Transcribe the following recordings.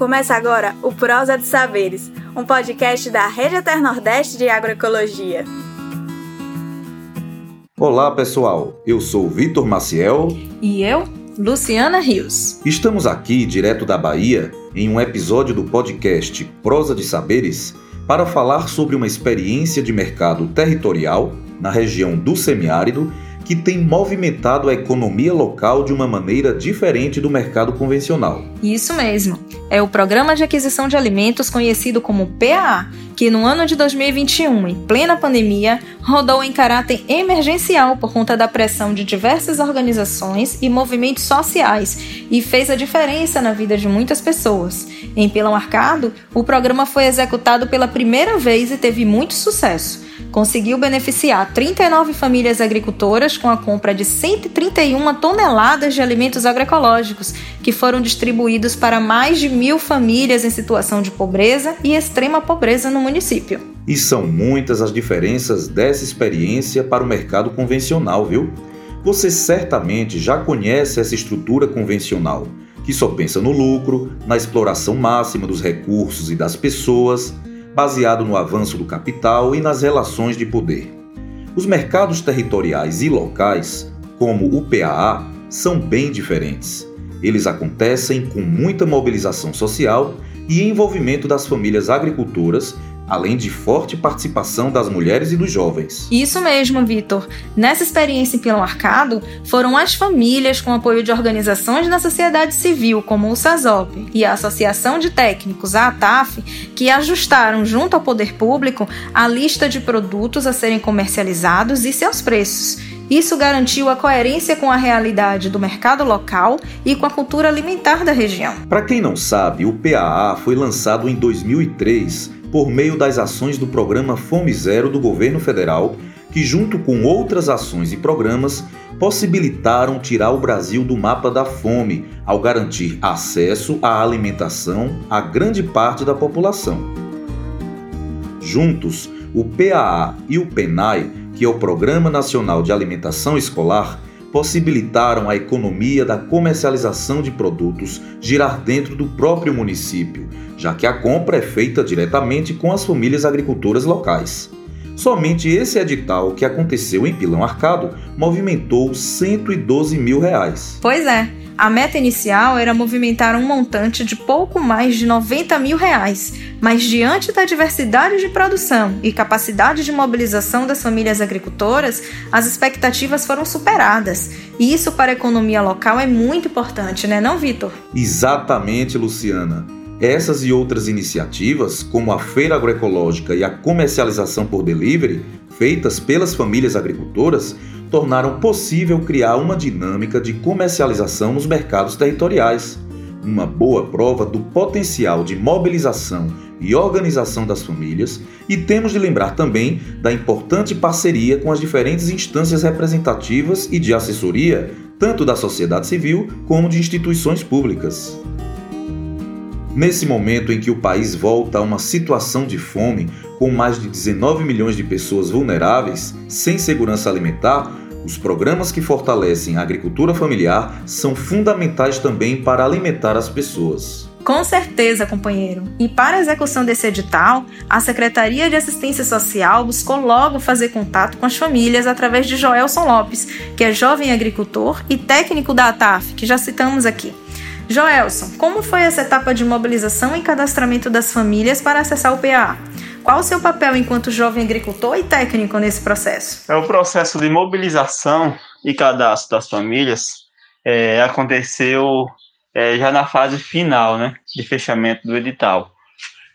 Começa agora o Prosa de Saberes, um podcast da Rede Eter Nordeste de Agroecologia. Olá, pessoal. Eu sou Vitor Maciel. E eu, Luciana Rios. Estamos aqui, direto da Bahia, em um episódio do podcast Prosa de Saberes, para falar sobre uma experiência de mercado territorial na região do semiárido que tem movimentado a economia local de uma maneira diferente do mercado convencional. Isso mesmo. É o Programa de Aquisição de Alimentos conhecido como PAA, que no ano de 2021, em plena pandemia, rodou em caráter emergencial por conta da pressão de diversas organizações e movimentos sociais e fez a diferença na vida de muitas pessoas. Em Pilão Arcado, o programa foi executado pela primeira vez e teve muito sucesso conseguiu beneficiar 39 famílias agricultoras com a compra de 131 toneladas de alimentos agroecológicos, que foram distribuídos para mais de mil famílias em situação de pobreza e extrema pobreza no município. E são muitas as diferenças dessa experiência para o mercado convencional, viu? Você certamente já conhece essa estrutura convencional, que só pensa no lucro, na exploração máxima dos recursos e das pessoas baseado no avanço do capital e nas relações de poder. Os mercados territoriais e locais, como o PAA, são bem diferentes. Eles acontecem com muita mobilização social e envolvimento das famílias agricultoras além de forte participação das mulheres e dos jovens. Isso mesmo, Vitor. Nessa experiência em Pilão Arcado, foram as famílias com apoio de organizações da sociedade civil, como o SASOP e a Associação de Técnicos, a ATAF, que ajustaram junto ao poder público a lista de produtos a serem comercializados e seus preços. Isso garantiu a coerência com a realidade do mercado local e com a cultura alimentar da região. Para quem não sabe, o PAA foi lançado em 2003 por meio das ações do programa Fome Zero do governo federal, que, junto com outras ações e programas, possibilitaram tirar o Brasil do mapa da fome ao garantir acesso à alimentação a grande parte da população. Juntos, o PAA e o PENAI, que é o Programa Nacional de Alimentação Escolar, possibilitaram a economia da comercialização de produtos girar dentro do próprio município, já que a compra é feita diretamente com as famílias agricultoras locais. Somente esse edital que aconteceu em Pilão Arcado movimentou 112 mil reais. Pois é, a meta inicial era movimentar um montante de pouco mais de 90 mil reais, mas diante da diversidade de produção e capacidade de mobilização das famílias agricultoras, as expectativas foram superadas. E isso para a economia local é muito importante, né, não, Vitor? Exatamente, Luciana. Essas e outras iniciativas, como a feira agroecológica e a comercialização por delivery, feitas pelas famílias agricultoras, tornaram possível criar uma dinâmica de comercialização nos mercados territoriais. Uma boa prova do potencial de mobilização e organização das famílias, e temos de lembrar também da importante parceria com as diferentes instâncias representativas e de assessoria, tanto da sociedade civil como de instituições públicas. Nesse momento em que o país volta a uma situação de fome, com mais de 19 milhões de pessoas vulneráveis, sem segurança alimentar, os programas que fortalecem a agricultura familiar são fundamentais também para alimentar as pessoas. Com certeza, companheiro. E para a execução desse edital, a Secretaria de Assistência Social buscou logo fazer contato com as famílias através de Joelson Lopes, que é jovem agricultor e técnico da ATAF, que já citamos aqui. Joelson, como foi essa etapa de mobilização e cadastramento das famílias para acessar o PA? Qual o seu papel enquanto jovem agricultor e técnico nesse processo? É o processo de mobilização e cadastro das famílias é, aconteceu é, já na fase final, né, de fechamento do edital.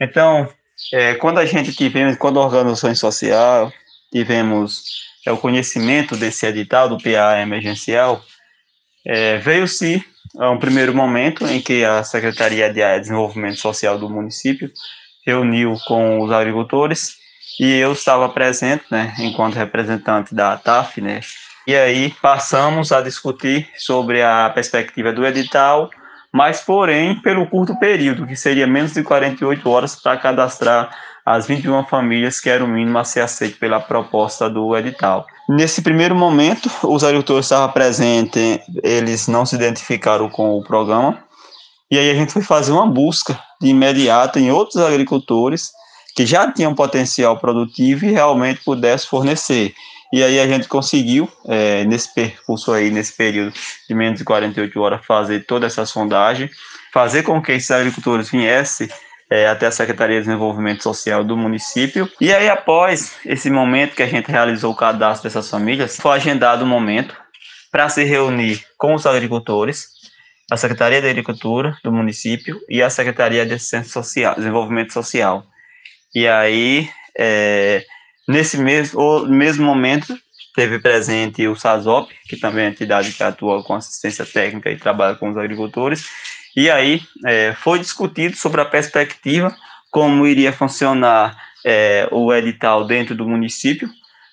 Então, é, quando a gente tivemos, quando a organização social tivemos é, o conhecimento desse edital do PA emergencial, é, veio-se a um primeiro momento em que a Secretaria de Desenvolvimento Social do município reuniu com os agricultores e eu estava presente, né, enquanto representante da TAF, né, e aí passamos a discutir sobre a perspectiva do edital, mas porém pelo curto período, que seria menos de 48 horas para cadastrar as 21 famílias que era o mínimo a ser aceito pela proposta do edital. Nesse primeiro momento, os agricultores estavam presentes, eles não se identificaram com o programa, e aí a gente foi fazer uma busca de imediato em outros agricultores que já tinham potencial produtivo e realmente pudesse fornecer. E aí a gente conseguiu, é, nesse percurso aí, nesse período de menos de 48 horas, fazer toda essa sondagem, fazer com que esses agricultores viessem é, até a Secretaria de Desenvolvimento Social do município. E aí, após esse momento que a gente realizou o cadastro dessas famílias, foi agendado um momento para se reunir com os agricultores, a Secretaria de Agricultura do município e a Secretaria de Assistência Social, Desenvolvimento Social. E aí, é, nesse mesmo, mesmo momento, teve presente o SASOP, que também é a entidade que atua com assistência técnica e trabalha com os agricultores, e aí é, foi discutido sobre a perspectiva, como iria funcionar é, o edital dentro do município,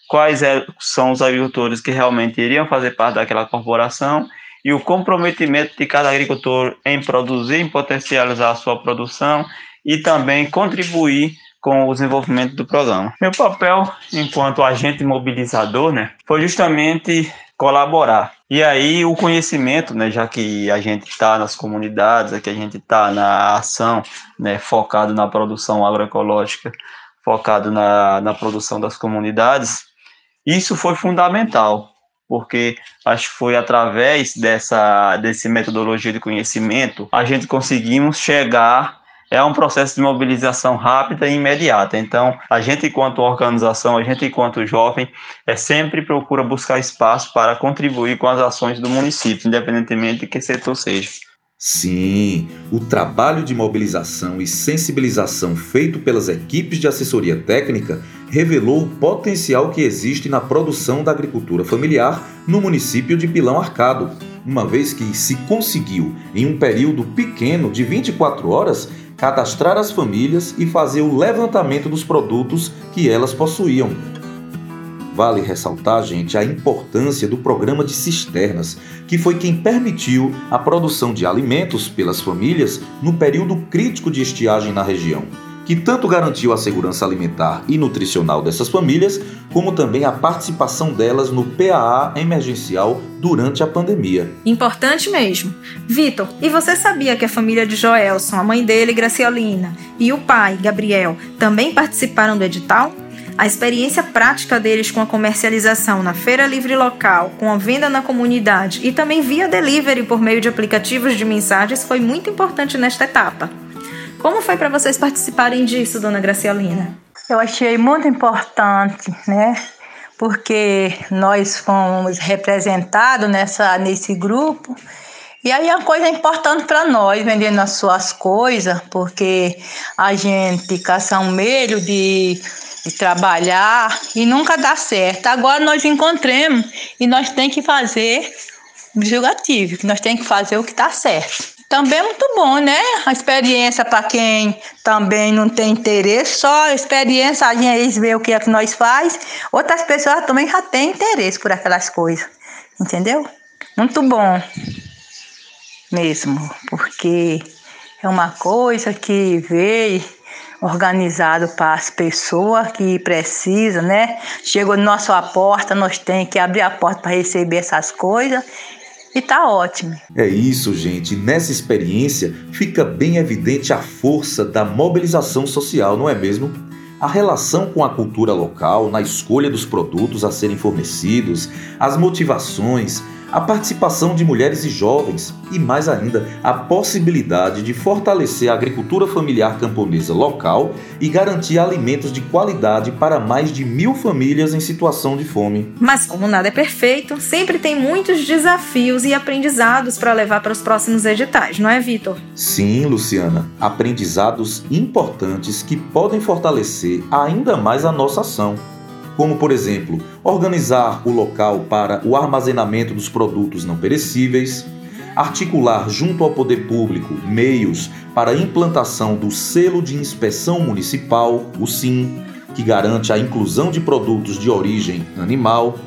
quais é, são os agricultores que realmente iriam fazer parte daquela corporação e o comprometimento de cada agricultor em produzir, em potencializar a sua produção e também contribuir com o desenvolvimento do programa. Meu papel enquanto agente mobilizador, né, foi justamente colaborar. E aí o conhecimento, né, já que a gente está nas comunidades, que a gente está na ação, né, focado na produção agroecológica, focado na, na produção das comunidades, isso foi fundamental, porque acho que foi através dessa desse metodologia de conhecimento a gente conseguimos chegar é um processo de mobilização rápida e imediata. Então, a gente, enquanto organização, a gente, enquanto jovem, é sempre procura buscar espaço para contribuir com as ações do município, independentemente de que setor seja. Sim, o trabalho de mobilização e sensibilização feito pelas equipes de assessoria técnica revelou o potencial que existe na produção da agricultura familiar no município de Pilão Arcado, uma vez que se conseguiu, em um período pequeno de 24 horas, cadastrar as famílias e fazer o levantamento dos produtos que elas possuíam. Vale ressaltar, gente, a importância do programa de cisternas, que foi quem permitiu a produção de alimentos pelas famílias no período crítico de estiagem na região que tanto garantiu a segurança alimentar e nutricional dessas famílias, como também a participação delas no PAA emergencial durante a pandemia. Importante mesmo. Vitor, e você sabia que a família de Joelson, a mãe dele, Graciolina, e o pai, Gabriel, também participaram do edital? A experiência prática deles com a comercialização na feira livre local, com a venda na comunidade e também via delivery por meio de aplicativos de mensagens foi muito importante nesta etapa. Como foi para vocês participarem disso, dona Graciolina? Eu achei muito importante, né? Porque nós fomos representados nessa, nesse grupo. E aí é uma coisa importante para nós, vendendo as suas coisas, porque a gente caça um meio de, de trabalhar e nunca dá certo. Agora nós encontramos e nós temos que fazer o julgativo, nós temos que fazer o que está certo. Também é muito bom, né? A experiência para quem também não tem interesse, só a experiência a gente vê o que é que nós faz. Outras pessoas também já têm interesse por aquelas coisas, entendeu? Muito bom mesmo, porque é uma coisa que veio organizado para as pessoas que precisam, né? Chegou na nossa porta, nós temos que abrir a porta para receber essas coisas e tá ótimo. É isso, gente. Nessa experiência fica bem evidente a força da mobilização social, não é mesmo? A relação com a cultura local na escolha dos produtos a serem fornecidos, as motivações, a participação de mulheres e jovens e, mais ainda, a possibilidade de fortalecer a agricultura familiar camponesa local e garantir alimentos de qualidade para mais de mil famílias em situação de fome. Mas, como nada é perfeito, sempre tem muitos desafios e aprendizados para levar para os próximos editais, não é, Vitor? Sim, Luciana. Aprendizados importantes que podem fortalecer ainda mais a nossa ação como, por exemplo, organizar o local para o armazenamento dos produtos não perecíveis, articular junto ao poder público meios para a implantação do selo de inspeção municipal, o SIM, que garante a inclusão de produtos de origem animal,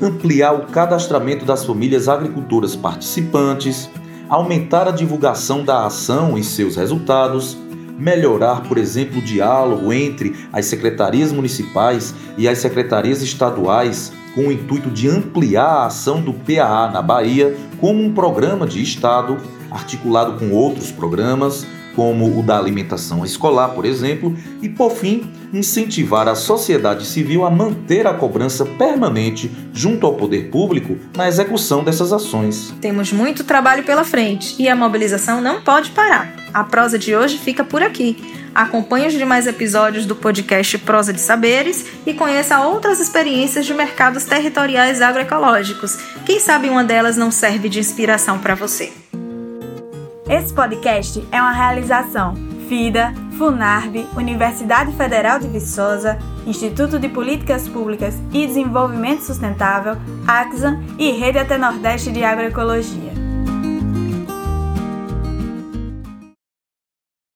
ampliar o cadastramento das famílias agricultoras participantes, aumentar a divulgação da ação e seus resultados melhorar, por exemplo, o diálogo entre as secretarias municipais e as secretarias estaduais com o intuito de ampliar a ação do PAA na Bahia como um programa de Estado, articulado com outros programas, como o da alimentação escolar, por exemplo, e, por fim, incentivar a sociedade civil a manter a cobrança permanente junto ao poder público na execução dessas ações. Temos muito trabalho pela frente e a mobilização não pode parar. A prosa de hoje fica por aqui. Acompanhe os demais episódios do podcast Prosa de Saberes e conheça outras experiências de mercados territoriais agroecológicos. Quem sabe uma delas não serve de inspiração para você. Esse podcast é uma realização FIDA, FUNARB, Universidade Federal de Viçosa, Instituto de Políticas Públicas e Desenvolvimento Sustentável, AXA e Rede Até Nordeste de Agroecologia.